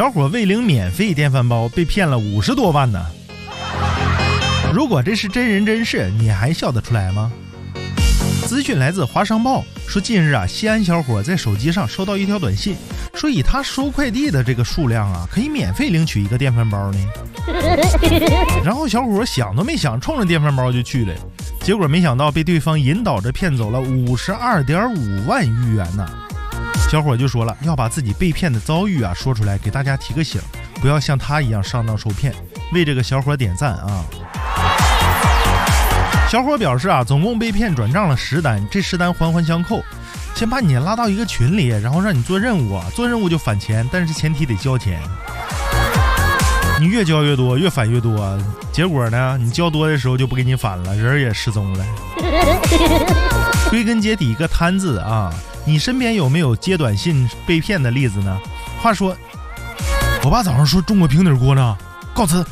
小伙为领免费电饭煲被骗了五十多万呢。如果这是真人真事，你还笑得出来吗？资讯来自华商报，说近日啊，西安小伙在手机上收到一条短信，说以他收快递的这个数量啊，可以免费领取一个电饭煲呢。然后小伙想都没想，冲着电饭煲就去了，结果没想到被对方引导着骗走了五十二点五万余元呢。小伙就说了，要把自己被骗的遭遇啊说出来，给大家提个醒，不要像他一样上当受骗。为这个小伙点赞啊！小伙表示啊，总共被骗转账了十单，这十单环环相扣，先把你拉到一个群里，然后让你做任务啊，做任务就返钱，但是前提得交钱。你越交越多，越返越多，结果呢，你交多的时候就不给你返了，人也失踪了。归根结底一个贪字啊，你身边有没有接短信被骗的例子呢？话说，我爸早上说中国平底锅呢，告辞。